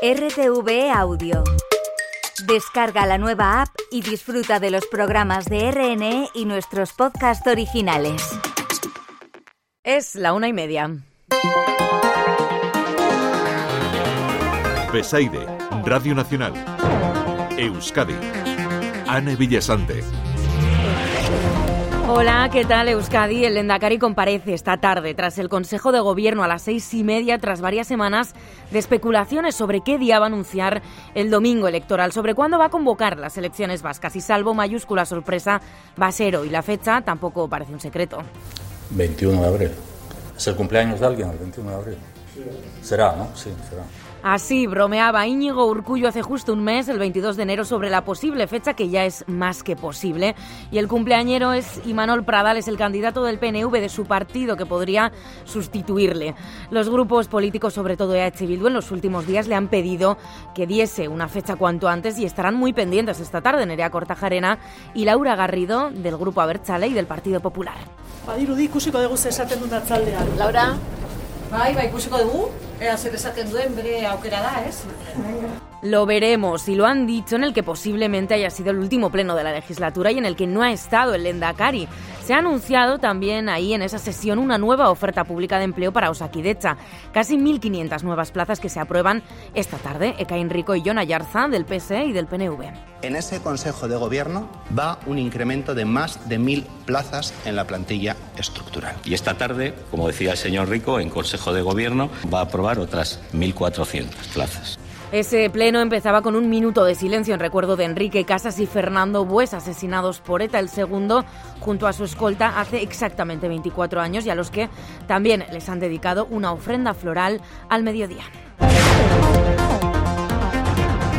RTV Audio. Descarga la nueva app y disfruta de los programas de RNE y nuestros podcasts originales. Es la una y media. Besaide, Radio Nacional. Euskadi. Ana Villasante. Hola, ¿qué tal Euskadi? El Lendakari comparece esta tarde tras el Consejo de Gobierno a las seis y media tras varias semanas de especulaciones sobre qué día va a anunciar el domingo electoral, sobre cuándo va a convocar las elecciones vascas y salvo mayúscula sorpresa va a ser hoy. La fecha tampoco parece un secreto. 21 de abril. ¿Es el cumpleaños de alguien el 21 de abril? Será, ¿no? Sí, será. Así bromeaba Íñigo Urcullo hace justo un mes, el 22 de enero, sobre la posible fecha que ya es más que posible. Y el cumpleañero es Imanol Pradal, es el candidato del PNV de su partido que podría sustituirle. Los grupos políticos, sobre todo EH Bildu, en los últimos días le han pedido que diese una fecha cuanto antes y estarán muy pendientes esta tarde Nerea Cortajarena y Laura Garrido del Grupo Abertzale y del Partido Popular. Laura, bai, bai, ikusiko dugu, ea zer esaten duen bere aukera da, ez? Lo veremos y lo han dicho en el que posiblemente haya sido el último pleno de la legislatura y en el que no ha estado el Lendakari. Se ha anunciado también ahí en esa sesión una nueva oferta pública de empleo para Osakidecha. Casi 1.500 nuevas plazas que se aprueban esta tarde. Eka Enrico y John Ayarza del PSE y del PNV. En ese Consejo de Gobierno va un incremento de más de mil plazas en la plantilla estructural. Y esta tarde, como decía el señor Rico, en Consejo de Gobierno va a aprobar otras 1.400 plazas. Ese pleno empezaba con un minuto de silencio en recuerdo de Enrique Casas y Fernando Bues, asesinados por ETA el segundo, junto a su escolta hace exactamente 24 años y a los que también les han dedicado una ofrenda floral al mediodía.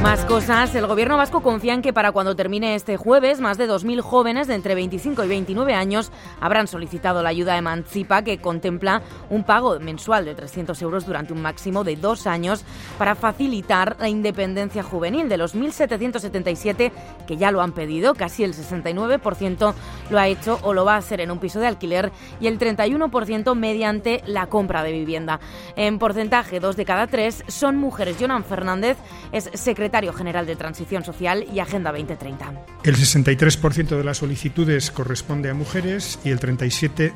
Más cosas. El gobierno vasco confía en que para cuando termine este jueves, más de 2.000 jóvenes de entre 25 y 29 años habrán solicitado la ayuda Emancipa, que contempla un pago mensual de 300 euros durante un máximo de dos años para facilitar la independencia juvenil. De los 1.777 que ya lo han pedido, casi el 69% lo ha hecho o lo va a hacer en un piso de alquiler y el 31% mediante la compra de vivienda. En porcentaje, dos de cada tres son mujeres. Jonan Fernández es secretario secretario general de Transición Social y Agenda 2030. El 63% de las solicitudes corresponde a mujeres y el 37%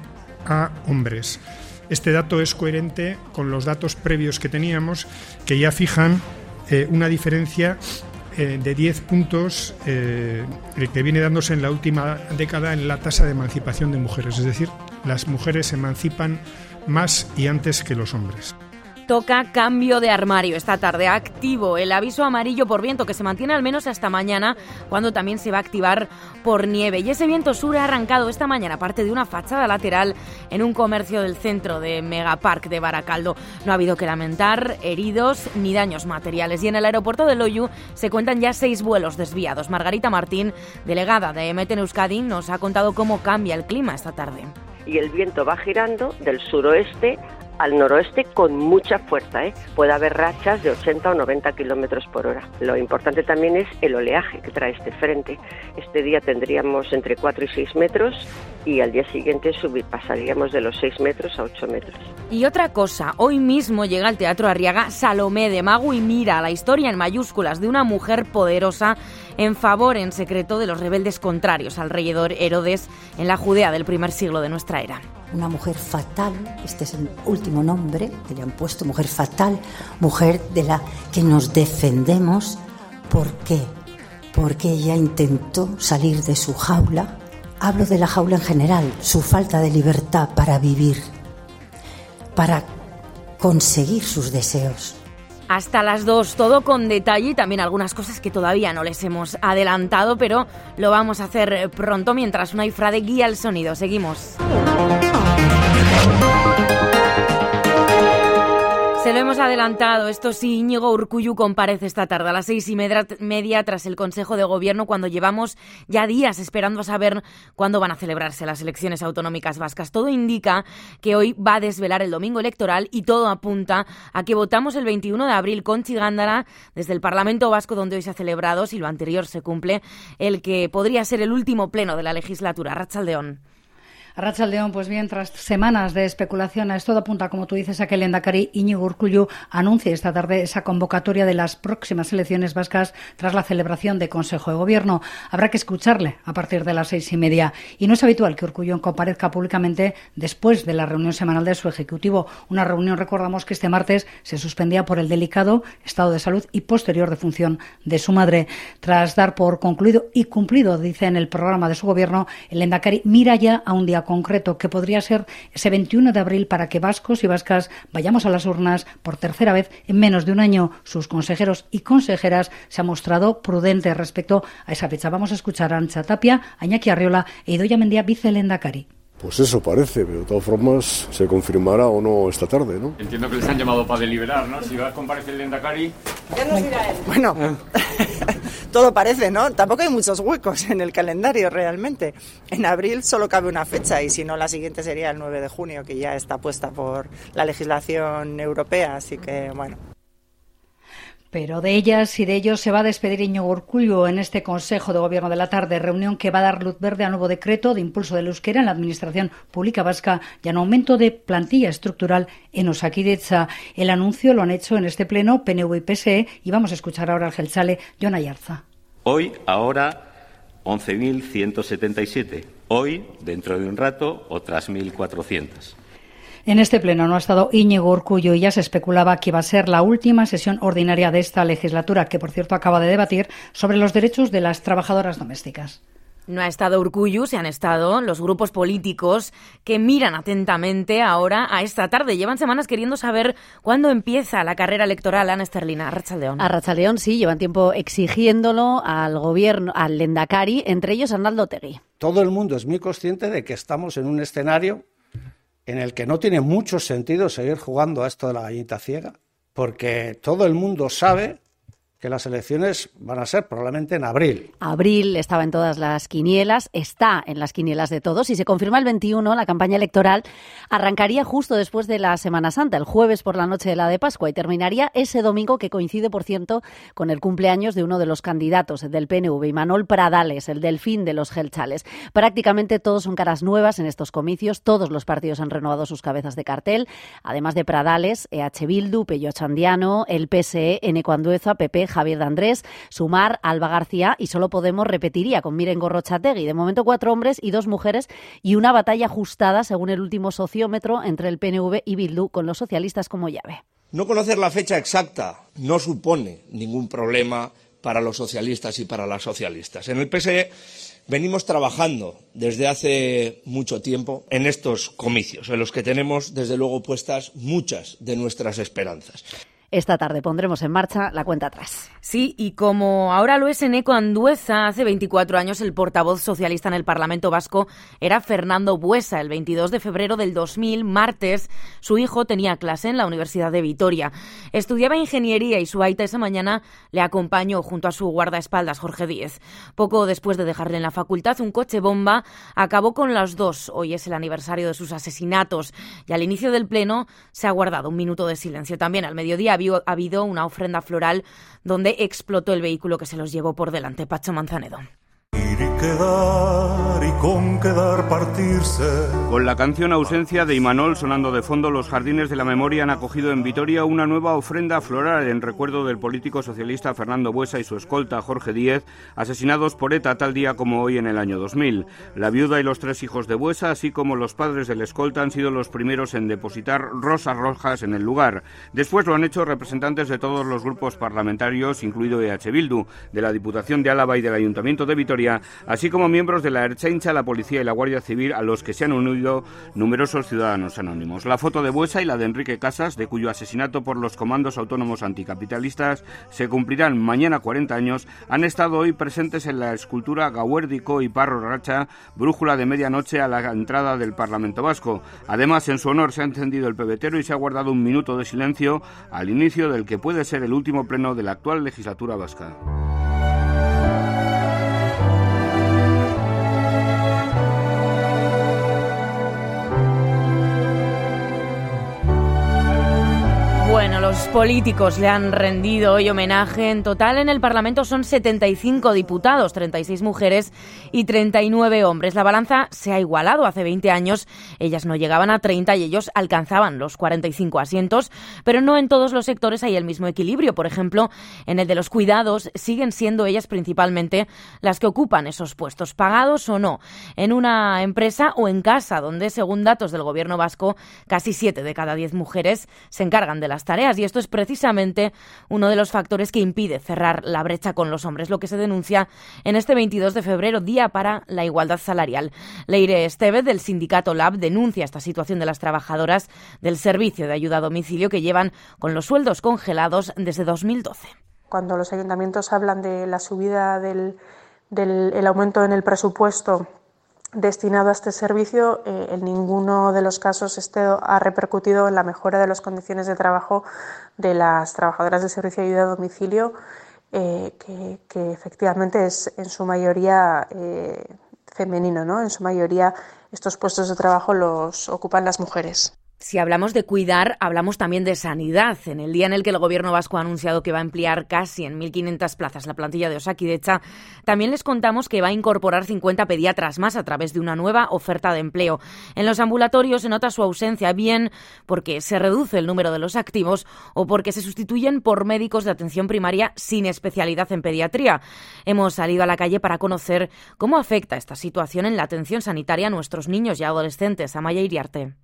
a hombres. Este dato es coherente con los datos previos que teníamos, que ya fijan eh, una diferencia eh, de 10 puntos eh, que viene dándose en la última década en la tasa de emancipación de mujeres. Es decir, las mujeres se emancipan más y antes que los hombres. Toca cambio de armario esta tarde. Activo el aviso amarillo por viento que se mantiene al menos hasta mañana, cuando también se va a activar por nieve. Y ese viento sur ha arrancado esta mañana parte de una fachada lateral en un comercio del centro de Megapark de Baracaldo. No ha habido que lamentar heridos ni daños materiales. Y en el aeropuerto de Loyu se cuentan ya seis vuelos desviados. Margarita Martín, delegada de Emeten Euskadi, nos ha contado cómo cambia el clima esta tarde. Y el viento va girando del suroeste al noroeste con mucha fuerza. ¿eh? Puede haber rachas de 80 o 90 kilómetros por hora. Lo importante también es el oleaje que trae este frente. Este día tendríamos entre 4 y 6 metros y al día siguiente pasaríamos de los 6 metros a 8 metros. Y otra cosa, hoy mismo llega al Teatro Arriaga Salomé de Mago y Mira, la historia en mayúsculas de una mujer poderosa en favor en secreto de los rebeldes contrarios al rey Herodes en la Judea del primer siglo de nuestra era. Una mujer fatal, este es el último nombre que le han puesto, mujer fatal, mujer de la que nos defendemos. ¿Por qué? Porque ella intentó salir de su jaula. Hablo de la jaula en general, su falta de libertad para vivir, para conseguir sus deseos hasta las dos, todo con detalle y también algunas cosas que todavía no les hemos adelantado, pero lo vamos a hacer pronto mientras una ifrade guía el sonido. Seguimos. Se lo hemos adelantado. Esto sí, Íñigo Urcuyu comparece esta tarde a las seis y media tras el Consejo de Gobierno, cuando llevamos ya días esperando a saber cuándo van a celebrarse las elecciones autonómicas vascas. Todo indica que hoy va a desvelar el domingo electoral y todo apunta a que votamos el 21 de abril con Chigándara desde el Parlamento Vasco, donde hoy se ha celebrado, si lo anterior se cumple, el que podría ser el último pleno de la legislatura. Rachaldeón. León, pues bien, tras semanas de especulaciones, todo apunta, como tú dices, a que el Endacari Iñigo Urcullu anuncie esta tarde esa convocatoria de las próximas elecciones vascas tras la celebración de Consejo de Gobierno. Habrá que escucharle a partir de las seis y media. Y no es habitual que Urcullu comparezca públicamente después de la reunión semanal de su Ejecutivo. Una reunión, recordamos, que este martes se suspendía por el delicado estado de salud y posterior defunción de su madre. Tras dar por concluido y cumplido, dice en el programa de su gobierno, el Endacari mira ya a un día concreto, que podría ser ese 21 de abril para que vascos y vascas vayamos a las urnas por tercera vez en menos de un año. Sus consejeros y consejeras se han mostrado prudentes respecto a esa fecha. Vamos a escuchar a Ancha Tapia, a Iñaki Arriola e Idoya Mendía, vicelendacari. Pues eso parece, pero de todas formas se confirmará o no esta tarde, ¿no? Entiendo que les han llamado para deliberar, ¿no? Si va a comparecer el Endacari... Ya nos dirá él. Bueno, todo parece, ¿no? Tampoco hay muchos huecos en el calendario realmente. En abril solo cabe una fecha y si no la siguiente sería el 9 de junio, que ya está puesta por la legislación europea, así que bueno. Pero de ellas y de ellos se va a despedir Iñigo Urcullu en este Consejo de Gobierno de la tarde, reunión que va a dar luz verde al nuevo decreto de impulso del euskera en la Administración Pública Vasca y un aumento de plantilla estructural en Osakidecha. El anuncio lo han hecho en este pleno PNV y PSE y vamos a escuchar ahora al Gelsale John Ayarza. Hoy, ahora, 11.177. Hoy, dentro de un rato, otras 1.400. En este pleno no ha estado Íñigo Urcullo y ya se especulaba que iba a ser la última sesión ordinaria de esta legislatura, que por cierto acaba de debatir sobre los derechos de las trabajadoras domésticas. No ha estado Urcullu, se han estado los grupos políticos que miran atentamente ahora a esta tarde. Llevan semanas queriendo saber cuándo empieza la carrera electoral. Ana Esterlina, Arrachaldeón. Arrachaldeón, sí, llevan tiempo exigiéndolo al gobierno, al Lendakari, entre ellos Arnaldo Tegui. Todo el mundo es muy consciente de que estamos en un escenario en el que no tiene mucho sentido seguir jugando a esto de la gallita ciega, porque todo el mundo sabe que las elecciones van a ser probablemente en abril. Abril estaba en todas las quinielas, está en las quinielas de todos. Si se confirma el 21, la campaña electoral arrancaría justo después de la Semana Santa, el jueves por la noche de la de Pascua, y terminaría ese domingo que coincide, por cierto, con el cumpleaños de uno de los candidatos del PNV, Imanol Pradales, el delfín de los Gelchales. Prácticamente todos son caras nuevas en estos comicios, todos los partidos han renovado sus cabezas de cartel, además de Pradales, EH Bildu, Pello Chandiano, el PSE, Eneco Andueza, PP, Javier de Andrés, Sumar, Alba García y solo Podemos repetiría con Miren Gorrochategui. De momento cuatro hombres y dos mujeres y una batalla ajustada según el último sociómetro entre el PNV y Bildu con los socialistas como llave. No conocer la fecha exacta no supone ningún problema para los socialistas y para las socialistas. En el PSE venimos trabajando desde hace mucho tiempo en estos comicios, en los que tenemos, desde luego, puestas muchas de nuestras esperanzas. Esta tarde pondremos en marcha la cuenta atrás. Sí, y como ahora lo es en Eco Andueza, hace 24 años el portavoz socialista en el Parlamento Vasco era Fernando Buesa. El 22 de febrero del 2000, martes, su hijo tenía clase en la Universidad de Vitoria. Estudiaba ingeniería y su aita esa mañana le acompañó junto a su guardaespaldas, Jorge Díez. Poco después de dejarle en la facultad, un coche bomba acabó con las dos. Hoy es el aniversario de sus asesinatos y al inicio del pleno se ha guardado un minuto de silencio. También al mediodía ha habido una ofrenda floral donde explotó el vehículo que se los llevó por delante. Pacho Manzanedo y con quedar partirse. Con la canción Ausencia de Imanol sonando de fondo, los jardines de la memoria han acogido en Vitoria una nueva ofrenda floral en recuerdo del político socialista Fernando Buesa y su escolta Jorge Díez, asesinados por ETA tal día como hoy en el año 2000. La viuda y los tres hijos de Buesa, así como los padres del escolta, han sido los primeros en depositar rosas rojas en el lugar. Después lo han hecho representantes de todos los grupos parlamentarios, incluido EH Bildu, de la Diputación de Álava y del Ayuntamiento de Vitoria, así como miembros de la Erchaincha, la Policía y la Guardia Civil, a los que se han unido numerosos ciudadanos anónimos. La foto de Buesa y la de Enrique Casas, de cuyo asesinato por los comandos autónomos anticapitalistas se cumplirán mañana 40 años, han estado hoy presentes en la escultura Gauérdico y Parro Racha, brújula de medianoche a la entrada del Parlamento Vasco. Además, en su honor se ha encendido el pebetero y se ha guardado un minuto de silencio al inicio del que puede ser el último pleno de la actual legislatura vasca. bueno, Los políticos le han rendido hoy homenaje. En total en el Parlamento son 75 diputados, 36 mujeres y 39 hombres. La balanza se ha igualado. Hace 20 años ellas no llegaban a 30 y ellos alcanzaban los 45 asientos, pero no en todos los sectores hay el mismo equilibrio. Por ejemplo, en el de los cuidados siguen siendo ellas principalmente las que ocupan esos puestos, pagados o no, en una empresa o en casa, donde según datos del gobierno vasco, casi 7 de cada 10 mujeres se encargan de las tareas esto es precisamente uno de los factores que impide cerrar la brecha con los hombres, lo que se denuncia en este 22 de febrero, Día para la Igualdad Salarial. Leire Estevez del sindicato LAB denuncia esta situación de las trabajadoras del servicio de ayuda a domicilio que llevan con los sueldos congelados desde 2012. Cuando los ayuntamientos hablan de la subida del aumento en el presupuesto destinado a este servicio, eh, en ninguno de los casos este ha repercutido en la mejora de las condiciones de trabajo de las trabajadoras del servicio de ayuda a domicilio, eh, que, efectivamente es en su mayoría eh, femenino, ¿no? En su mayoría estos puestos de trabajo los ocupan las mujeres. Si hablamos de cuidar, hablamos también de sanidad. En el día en el que el Gobierno vasco ha anunciado que va a ampliar casi en 1.500 plazas la plantilla de Osakidecha, también les contamos que va a incorporar 50 pediatras más a través de una nueva oferta de empleo. En los ambulatorios se nota su ausencia, bien porque se reduce el número de los activos o porque se sustituyen por médicos de atención primaria sin especialidad en pediatría. Hemos salido a la calle para conocer cómo afecta esta situación en la atención sanitaria a nuestros niños y adolescentes. Amaya Iriarte.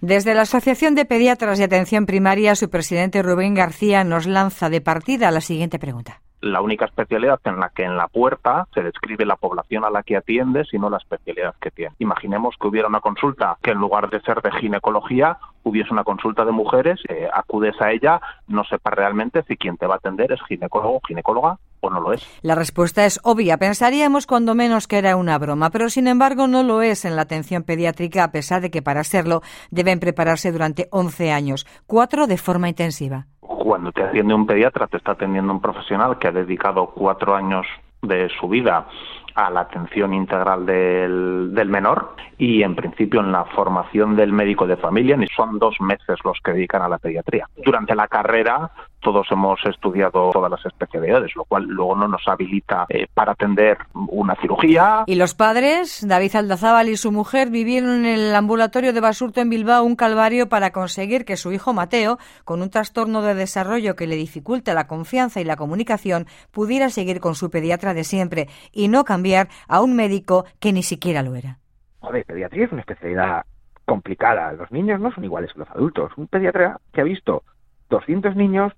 Desde la Asociación de Pediatras de Atención Primaria, su presidente Rubén García nos lanza de partida la siguiente pregunta la única especialidad en la que en la puerta se describe la población a la que atiende, sino la especialidad que tiene. Imaginemos que hubiera una consulta que en lugar de ser de ginecología hubiese una consulta de mujeres, eh, acudes a ella, no sepa realmente si quien te va a atender es ginecólogo, ginecóloga o no lo es. La respuesta es obvia. Pensaríamos cuando menos que era una broma, pero sin embargo no lo es en la atención pediátrica, a pesar de que para serlo deben prepararse durante 11 años, cuatro de forma intensiva. Cuando te atiende un pediatra, te está atendiendo un profesional que ha dedicado cuatro años de su vida a la atención integral del, del, menor y en principio en la formación del médico de familia ni son dos meses los que dedican a la pediatría. Durante la carrera todos hemos estudiado todas las especialidades, lo cual luego no nos habilita eh, para atender una cirugía. Y los padres, David Aldazábal y su mujer, vivieron en el ambulatorio de Basurto en Bilbao un calvario para conseguir que su hijo Mateo, con un trastorno de desarrollo que le dificulta la confianza y la comunicación, pudiera seguir con su pediatra de siempre y no cambiar a un médico que ni siquiera lo era. Joder, pediatría es una especialidad complicada. Los niños no son iguales que los adultos. Un pediatra que ha visto 200 niños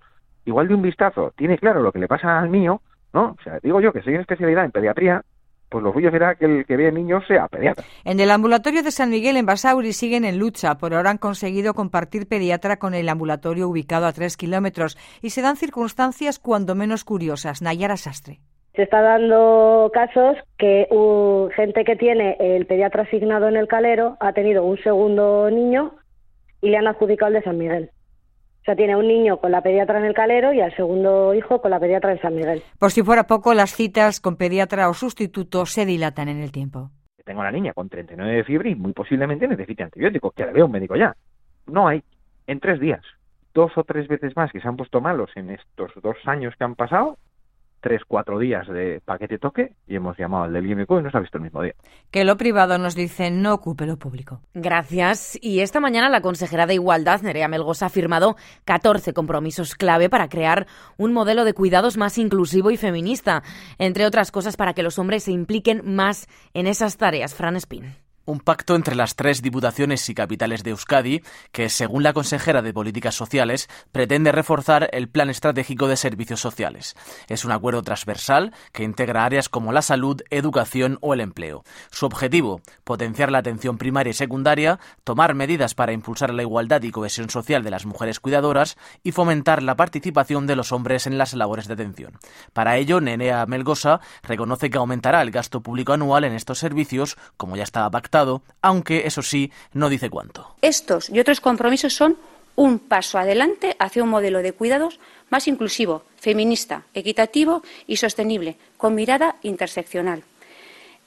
igual de un vistazo tiene claro lo que le pasa al mío, ¿no? O sea, digo yo que soy en especialidad en pediatría, pues lo suyo será que el que ve niños sea pediatra. En el ambulatorio de San Miguel en Basauri siguen en lucha. Por ahora han conseguido compartir pediatra con el ambulatorio ubicado a tres kilómetros y se dan circunstancias cuando menos curiosas. Nayara Sastre. Se está dando casos que gente que tiene el pediatra asignado en el calero ha tenido un segundo niño y le han adjudicado el de San Miguel. O sea, tiene un niño con la pediatra en el Calero y al segundo hijo con la pediatra en San Miguel. Por si fuera poco, las citas con pediatra o sustituto se dilatan en el tiempo. Tengo una niña con 39 de fiebre y muy posiblemente necesite antibióticos, que le veo un médico ya. No hay. En tres días. Dos o tres veces más que se han puesto malos en estos dos años que han pasado, tres, cuatro días de paquete toque y hemos llamado al del IMECO y no se ha visto el mismo día. Que lo privado nos dice no ocupe lo público. Gracias. Y esta mañana la consejera de Igualdad, Nerea Melgosa, ha firmado 14 compromisos clave para crear un modelo de cuidados más inclusivo y feminista, entre otras cosas para que los hombres se impliquen más en esas tareas. Fran Spin un pacto entre las tres diputaciones y capitales de Euskadi que, según la consejera de Políticas Sociales, pretende reforzar el Plan Estratégico de Servicios Sociales. Es un acuerdo transversal que integra áreas como la salud, educación o el empleo. Su objetivo, potenciar la atención primaria y secundaria, tomar medidas para impulsar la igualdad y cohesión social de las mujeres cuidadoras y fomentar la participación de los hombres en las labores de atención. Para ello, Nenea Melgosa reconoce que aumentará el gasto público anual en estos servicios, como ya estaba pactado aunque eso sí, no dice cuánto. Estos y otros compromisos son un paso adelante hacia un modelo de cuidados más inclusivo, feminista, equitativo y sostenible, con mirada interseccional.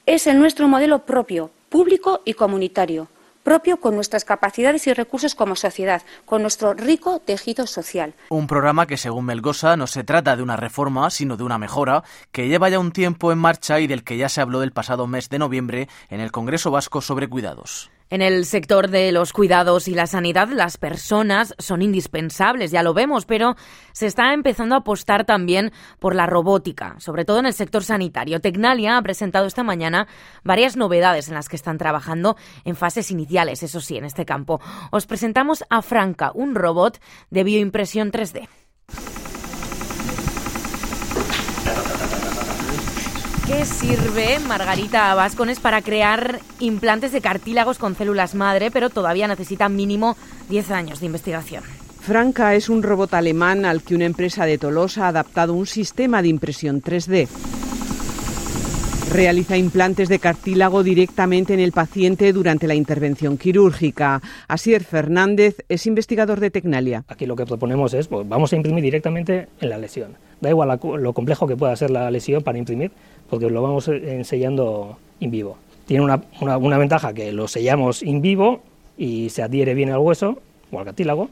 Es el nuestro modelo propio, público y comunitario, propio con nuestras capacidades y recursos como sociedad, con nuestro rico tejido social. Un programa que, según Melgosa, no se trata de una reforma, sino de una mejora, que lleva ya un tiempo en marcha y del que ya se habló el pasado mes de noviembre en el Congreso Vasco sobre Cuidados. En el sector de los cuidados y la sanidad, las personas son indispensables, ya lo vemos, pero se está empezando a apostar también por la robótica, sobre todo en el sector sanitario. Tecnalia ha presentado esta mañana varias novedades en las que están trabajando en fases iniciales, eso sí, en este campo. Os presentamos a Franca, un robot de bioimpresión 3D. ¿Qué sirve Margarita Vascones para crear implantes de cartílagos con células madre, pero todavía necesita mínimo 10 años de investigación? Franca es un robot alemán al que una empresa de Tolosa ha adaptado un sistema de impresión 3D. Realiza implantes de cartílago directamente en el paciente durante la intervención quirúrgica. Asier Fernández es investigador de Tecnalia. Aquí lo que proponemos es, pues, vamos a imprimir directamente en la lesión. Da igual lo complejo que pueda ser la lesión para imprimir, porque lo vamos sellando in vivo. Tiene una, una, ventaja que lo sellamos in vivo y se adhiere bien al hueso o al cartílago.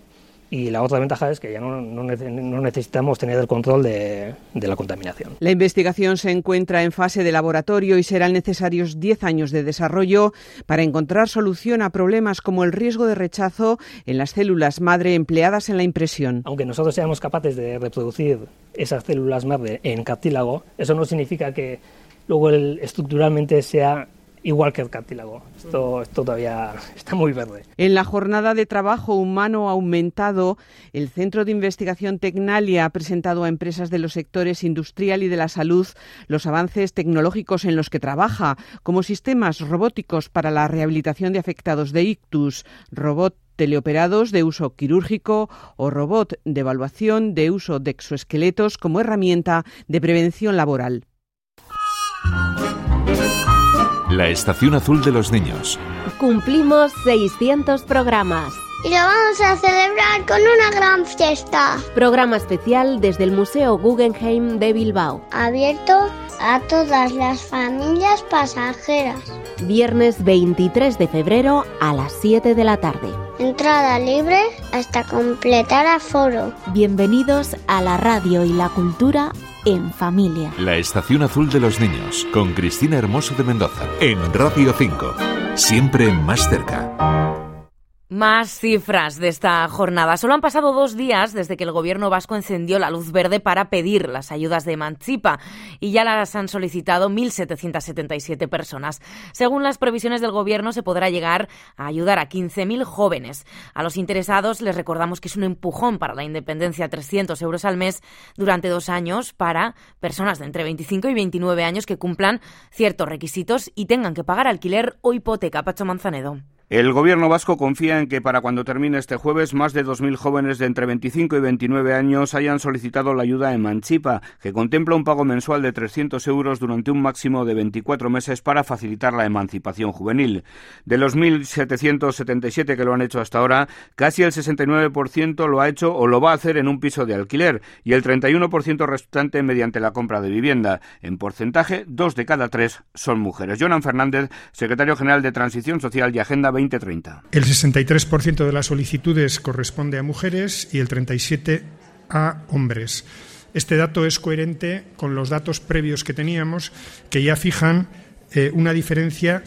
Y la otra ventaja es que ya no, no, necesitamos tener el control de, de, la contaminación. La investigación se encuentra en fase de laboratorio y serán necesarios 10 años de desarrollo para encontrar solución a problemas como el riesgo de rechazo en las células madre empleadas en la impresión. Aunque nosotros seamos capaces de reproducir esas células madre en cartílago, eso no significa que luego el, estructuralmente sea igual que el cartílago. Esto, esto, todavía está muy verde. En la jornada de trabajo humano aumentado, el Centro de Investigación Tecnalia ha presentado a empresas de los sectores industrial y de la salud los avances tecnológicos en los que trabaja, como sistemas robóticos para la rehabilitación de afectados de ictus, robot teleoperados de uso quirúrgico o robot de evaluación de uso de exoesqueletos como herramienta de prevención laboral. La Estación Azul de los Niños. Cumplimos 600 programas. Y lo vamos a celebrar con una gran fiesta. Programa especial desde el Museo Guggenheim de Bilbao. Abierto a todas las familias pasajeras. Viernes 23 de febrero a las 7 de la tarde. Entrada libre hasta completar aforo. Bienvenidos a la radio y la cultura en familia. La Estación Azul de los Niños, con Cristina Hermoso de Mendoza, en Radio 5. Siempre más cerca. Más cifras de esta jornada. Solo han pasado dos días desde que el gobierno vasco encendió la luz verde para pedir las ayudas de Emancipa y ya las han solicitado 1.777 personas. Según las previsiones del gobierno, se podrá llegar a ayudar a 15.000 jóvenes. A los interesados les recordamos que es un empujón para la independencia, 300 euros al mes durante dos años para personas de entre 25 y 29 años que cumplan ciertos requisitos y tengan que pagar alquiler o hipoteca. Pacho Manzanedo. El gobierno vasco confía en que para cuando termine este jueves más de 2.000 jóvenes de entre 25 y 29 años hayan solicitado la ayuda Emancipa, que contempla un pago mensual de 300 euros durante un máximo de 24 meses para facilitar la emancipación juvenil. De los 1.777 que lo han hecho hasta ahora, casi el 69% lo ha hecho o lo va a hacer en un piso de alquiler y el 31% restante mediante la compra de vivienda. En porcentaje, dos de cada tres son mujeres. Jonan Fernández, secretario general de Transición Social y Agenda 20 el 63% de las solicitudes corresponde a mujeres y el 37% a hombres. Este dato es coherente con los datos previos que teníamos, que ya fijan eh, una diferencia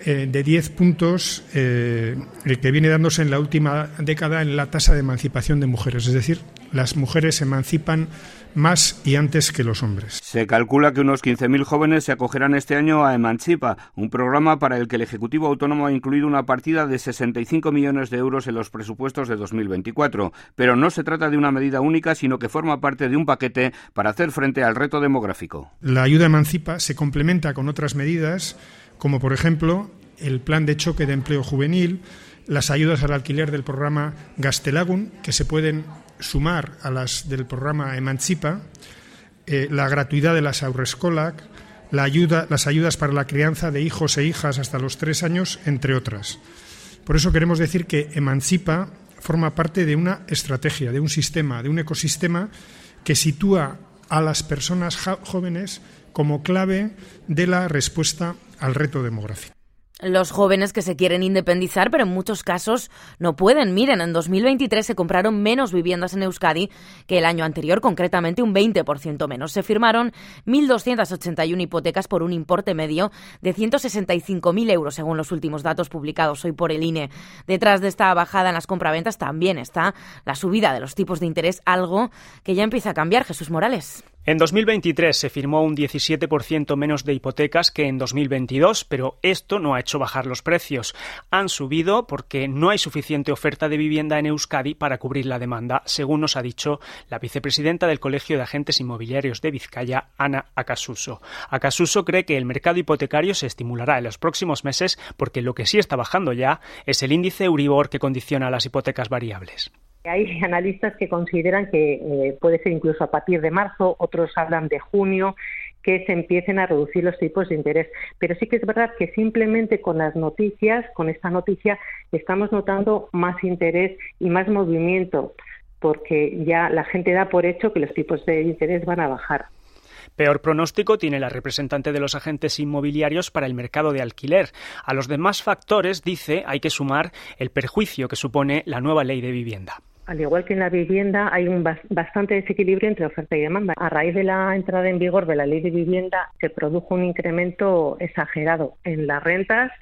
eh, de 10 puntos eh, que viene dándose en la última década en la tasa de emancipación de mujeres. Es decir, las mujeres se emancipan más y antes que los hombres. Se calcula que unos 15.000 jóvenes se acogerán este año a Emancipa, un programa para el que el Ejecutivo Autónomo ha incluido una partida de 65 millones de euros en los presupuestos de 2024. Pero no se trata de una medida única, sino que forma parte de un paquete para hacer frente al reto demográfico. La ayuda Emancipa se complementa con otras medidas, como por ejemplo el plan de choque de empleo juvenil, las ayudas al alquiler del programa Gastelagun, que se pueden sumar a las del programa Emancipa, eh, la gratuidad de las Aurrescolac, la las ayudas para la crianza de hijos e hijas hasta los tres años, entre otras. Por eso queremos decir que Emancipa forma parte de una estrategia, de un sistema, de un ecosistema que sitúa a las personas jóvenes como clave de la respuesta al reto demográfico. Los jóvenes que se quieren independizar, pero en muchos casos no pueden. Miren, en 2023 se compraron menos viviendas en Euskadi que el año anterior, concretamente un 20% menos. Se firmaron 1.281 hipotecas por un importe medio de 165.000 euros, según los últimos datos publicados hoy por el INE. Detrás de esta bajada en las compraventas también está la subida de los tipos de interés, algo que ya empieza a cambiar. Jesús Morales. En 2023 se firmó un 17% menos de hipotecas que en 2022, pero esto no ha hecho bajar los precios. Han subido porque no hay suficiente oferta de vivienda en Euskadi para cubrir la demanda, según nos ha dicho la vicepresidenta del Colegio de Agentes Inmobiliarios de Vizcaya, Ana Acasuso. Acasuso cree que el mercado hipotecario se estimulará en los próximos meses porque lo que sí está bajando ya es el índice Euribor que condiciona las hipotecas variables. Hay analistas que consideran que eh, puede ser incluso a partir de marzo, otros hablan de junio, que se empiecen a reducir los tipos de interés. Pero sí que es verdad que simplemente con las noticias, con esta noticia, estamos notando más interés y más movimiento, porque ya la gente da por hecho que los tipos de interés van a bajar. Peor pronóstico tiene la representante de los agentes inmobiliarios para el mercado de alquiler. A los demás factores, dice, hay que sumar el perjuicio que supone la nueva ley de vivienda al igual que en la vivienda, hay un bastante desequilibrio entre oferta y demanda. A raíz de la entrada en vigor de la ley de vivienda, se produjo un incremento exagerado en las rentas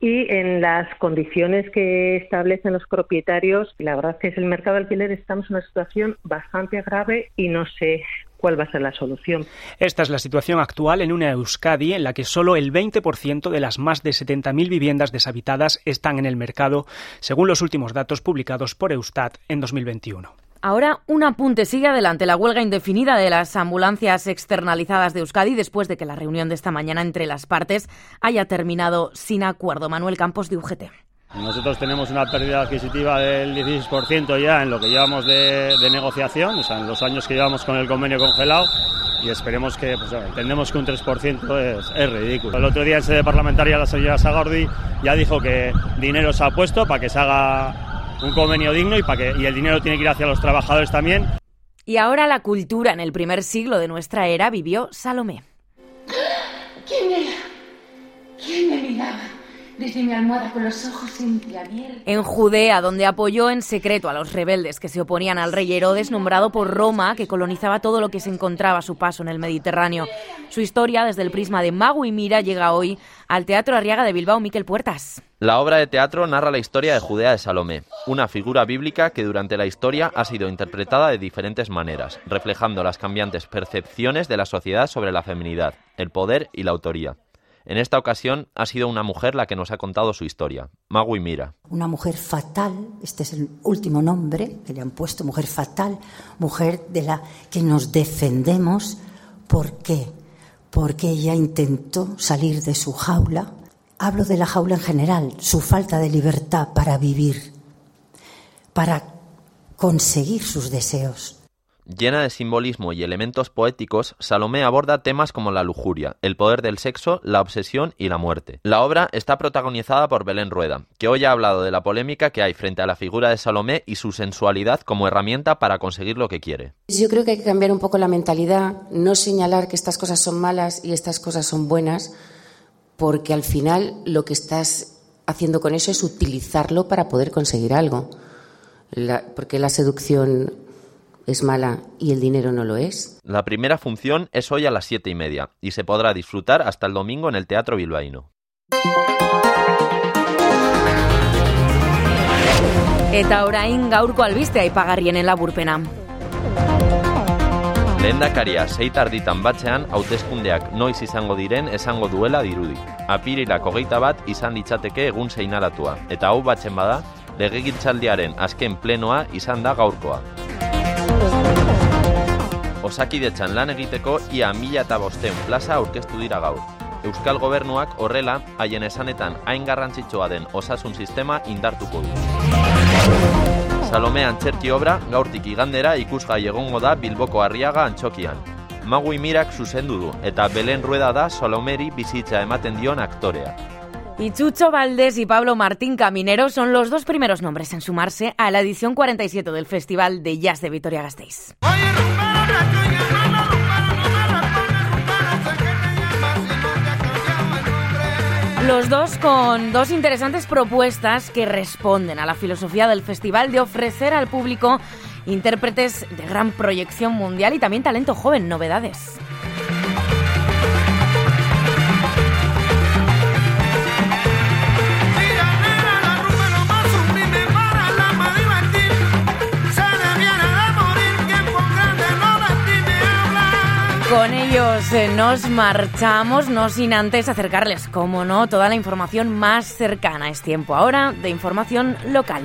y en las condiciones que establecen los propietarios. La verdad es que el mercado de alquiler estamos en una situación bastante grave y no sé cuál va a ser la solución. Esta es la situación actual en una Euskadi en la que solo el 20% de las más de 70.000 viviendas deshabitadas están en el mercado, según los últimos datos publicados por Eustat en 2021. Ahora un apunte sigue adelante la huelga indefinida de las ambulancias externalizadas de Euskadi después de que la reunión de esta mañana entre las partes haya terminado sin acuerdo. Manuel Campos de UGT. Nosotros tenemos una pérdida adquisitiva del 16% ya en lo que llevamos de, negociación, o sea, en los años que llevamos con el convenio congelado, y esperemos que, pues, entendemos que un 3% es, es, ridículo. El otro día en sede parlamentaria la señora Sagordi ya dijo que dinero se ha puesto para que se haga un convenio digno y, para que, y el dinero tiene que ir hacia los trabajadores también. Y ahora la cultura en el primer siglo de nuestra era vivió Salomé. Desde mi almohada con los ojos entreabiertos. En Judea, donde apoyó en secreto a los rebeldes que se oponían al rey Herodes, nombrado por Roma, que colonizaba todo lo que se encontraba a su paso en el Mediterráneo. Su historia, desde el prisma de Mago y Mira, llega hoy al Teatro Arriaga de Bilbao, Miquel Puertas. La obra de teatro narra la historia de Judea de Salomé, una figura bíblica que durante la historia ha sido interpretada de diferentes maneras, reflejando las cambiantes percepciones de la sociedad sobre la feminidad, el poder y la autoría. En esta ocasión ha sido una mujer la que nos ha contado su historia, Magui Mira. Una mujer fatal, este es el último nombre que le han puesto, mujer fatal, mujer de la que nos defendemos. ¿Por qué? Porque ella intentó salir de su jaula. Hablo de la jaula en general, su falta de libertad para vivir, para conseguir sus deseos. Llena de simbolismo y elementos poéticos, Salomé aborda temas como la lujuria, el poder del sexo, la obsesión y la muerte. La obra está protagonizada por Belén Rueda, que hoy ha hablado de la polémica que hay frente a la figura de Salomé y su sensualidad como herramienta para conseguir lo que quiere. Yo creo que hay que cambiar un poco la mentalidad, no señalar que estas cosas son malas y estas cosas son buenas, porque al final lo que estás haciendo con eso es utilizarlo para poder conseguir algo. porque la seducción es mala y el dinero no lo es? La primera función es hoy a las siete y media y se podrá disfrutar hasta el domingo en el Teatro Bilbaíno. Eta orain gaurko albistea ipagarrien laburpena. Lehendakaria sei tarditan batzean hauteskundeak noiz izango diren esango duela dirudi. Apirilak hogeita bat izan ditzateke egun zeinalatua, eta hau batzen bada, legegintzaldiaren azken plenoa izan da gaurkoa. Osakidetzan lan egiteko ia mila eta bosteun plaza aurkeztu dira gaur. Euskal Gobernuak horrela, haien esanetan hain garrantzitsua den osasun sistema indartuko du. Salome Antxerki obra gaurtik igandera ikusgai egongo da Bilboko Arriaga antxokian. Magui Mirak zuzendu du eta Belen Rueda da Salomeri bizitza ematen dion aktorea. Y Chucho Valdés y Pablo Martín Caminero son los dos primeros nombres en sumarse a la edición 47 del Festival de Jazz de Vitoria-Gasteiz. Los dos con dos interesantes propuestas que responden a la filosofía del festival de ofrecer al público intérpretes de gran proyección mundial y también talento joven, novedades. Con ellos eh, nos marchamos, no sin antes acercarles, como no, toda la información más cercana. Es tiempo ahora de información local.